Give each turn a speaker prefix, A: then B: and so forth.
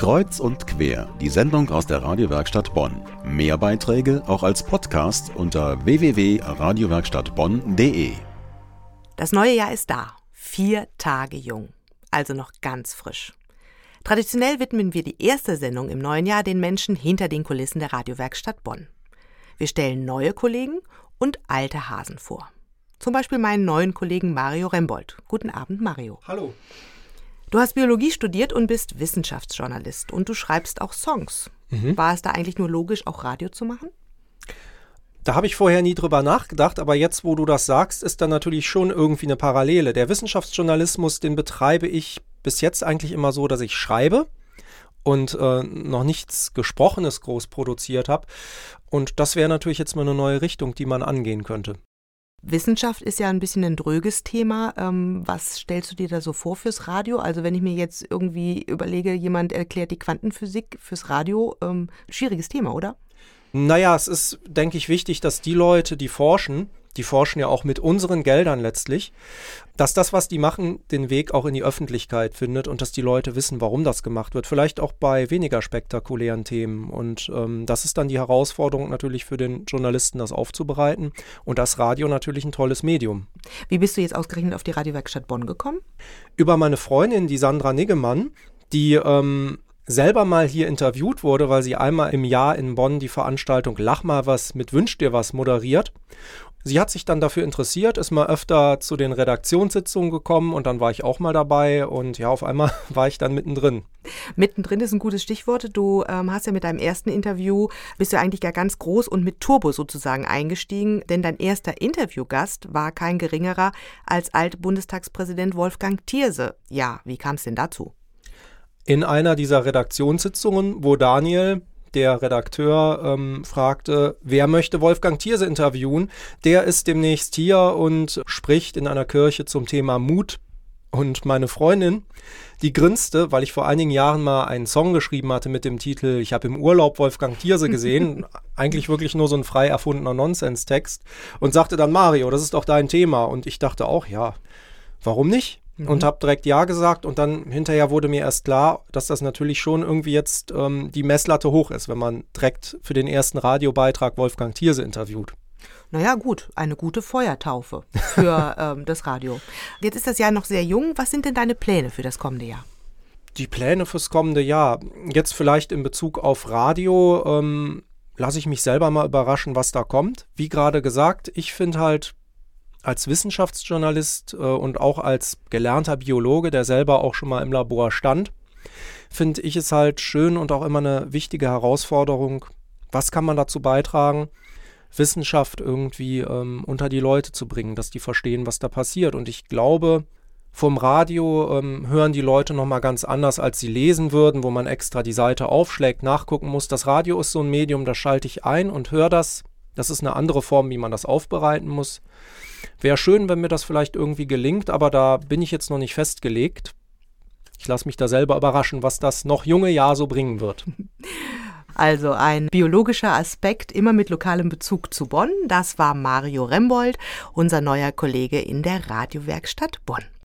A: Kreuz und quer, die Sendung aus der Radiowerkstatt Bonn. Mehr Beiträge auch als Podcast unter www.radiowerkstattbonn.de.
B: Das neue Jahr ist da. Vier Tage jung. Also noch ganz frisch. Traditionell widmen wir die erste Sendung im neuen Jahr den Menschen hinter den Kulissen der Radiowerkstatt Bonn. Wir stellen neue Kollegen und alte Hasen vor. Zum Beispiel meinen neuen Kollegen Mario Rembold. Guten Abend, Mario.
C: Hallo.
B: Du hast Biologie studiert und bist Wissenschaftsjournalist und du schreibst auch Songs. Mhm. War es da eigentlich nur logisch, auch Radio zu machen?
C: Da habe ich vorher nie drüber nachgedacht, aber jetzt, wo du das sagst, ist da natürlich schon irgendwie eine Parallele. Der Wissenschaftsjournalismus, den betreibe ich bis jetzt eigentlich immer so, dass ich schreibe und äh, noch nichts Gesprochenes groß produziert habe. Und das wäre natürlich jetzt mal eine neue Richtung, die man angehen könnte.
B: Wissenschaft ist ja ein bisschen ein dröges Thema. Ähm, was stellst du dir da so vor fürs Radio? Also wenn ich mir jetzt irgendwie überlege, jemand erklärt die Quantenphysik fürs Radio, ähm, schwieriges Thema, oder?
C: Naja, es ist, denke ich, wichtig, dass die Leute, die forschen, die forschen ja auch mit unseren Geldern letztlich, dass das, was die machen, den Weg auch in die Öffentlichkeit findet und dass die Leute wissen, warum das gemacht wird. Vielleicht auch bei weniger spektakulären Themen. Und ähm, das ist dann die Herausforderung natürlich für den Journalisten, das aufzubereiten. Und das Radio natürlich ein tolles Medium.
B: Wie bist du jetzt ausgerechnet auf die Radiowerkstatt Bonn gekommen?
C: Über meine Freundin, die Sandra Niggemann, die ähm, selber mal hier interviewt wurde, weil sie einmal im Jahr in Bonn die Veranstaltung Lach mal was mit Wünsch dir was moderiert. Sie hat sich dann dafür interessiert, ist mal öfter zu den Redaktionssitzungen gekommen und dann war ich auch mal dabei und ja, auf einmal war ich dann mittendrin.
B: Mittendrin ist ein gutes Stichwort. Du ähm, hast ja mit deinem ersten Interview, bist du eigentlich ja ganz groß und mit Turbo sozusagen eingestiegen, denn dein erster Interviewgast war kein geringerer als Alt-Bundestagspräsident Wolfgang Thierse. Ja, wie kam es denn dazu?
C: In einer dieser Redaktionssitzungen, wo Daniel, der Redakteur ähm, fragte, wer möchte Wolfgang Thierse interviewen? Der ist demnächst hier und spricht in einer Kirche zum Thema Mut. Und meine Freundin, die grinste, weil ich vor einigen Jahren mal einen Song geschrieben hatte mit dem Titel Ich habe im Urlaub Wolfgang Thierse gesehen. Eigentlich wirklich nur so ein frei erfundener Nonsenstext. Und sagte dann, Mario, das ist doch dein Thema. Und ich dachte auch, ja, warum nicht? Mhm. und habe direkt Ja gesagt und dann hinterher wurde mir erst klar, dass das natürlich schon irgendwie jetzt ähm, die Messlatte hoch ist, wenn man direkt für den ersten Radiobeitrag Wolfgang Thierse interviewt.
B: Naja, gut, eine gute Feuertaufe für ähm, das Radio. Jetzt ist das Jahr noch sehr jung. Was sind denn deine Pläne für das kommende Jahr?
C: Die Pläne fürs kommende Jahr. Jetzt vielleicht in Bezug auf Radio. Ähm, lasse ich mich selber mal überraschen, was da kommt. Wie gerade gesagt, ich finde halt als Wissenschaftsjournalist äh, und auch als gelernter Biologe, der selber auch schon mal im Labor stand, finde ich es halt schön und auch immer eine wichtige Herausforderung. Was kann man dazu beitragen, Wissenschaft irgendwie ähm, unter die Leute zu bringen, dass die verstehen, was da passiert? Und ich glaube, vom Radio ähm, hören die Leute nochmal ganz anders, als sie lesen würden, wo man extra die Seite aufschlägt, nachgucken muss. Das Radio ist so ein Medium, da schalte ich ein und höre das. Das ist eine andere Form, wie man das aufbereiten muss. Wäre schön, wenn mir das vielleicht irgendwie gelingt, aber da bin ich jetzt noch nicht festgelegt. Ich lasse mich da selber überraschen, was das noch junge Jahr so bringen wird.
B: Also ein biologischer Aspekt, immer mit lokalem Bezug zu Bonn. Das war Mario Rembold, unser neuer Kollege in der Radiowerkstatt Bonn.